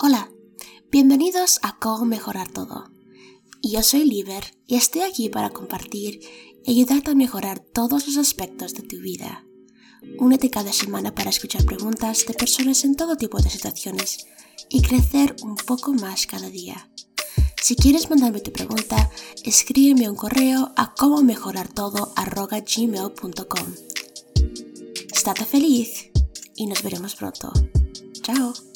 Hola, bienvenidos a Cómo Mejorar Todo. Yo soy Liber y estoy aquí para compartir y ayudarte a mejorar todos los aspectos de tu vida. Únete cada semana para escuchar preguntas de personas en todo tipo de situaciones y crecer un poco más cada día. Si quieres mandarme tu pregunta, escríbeme un correo a como Estate feliz y nos veremos pronto. Chao.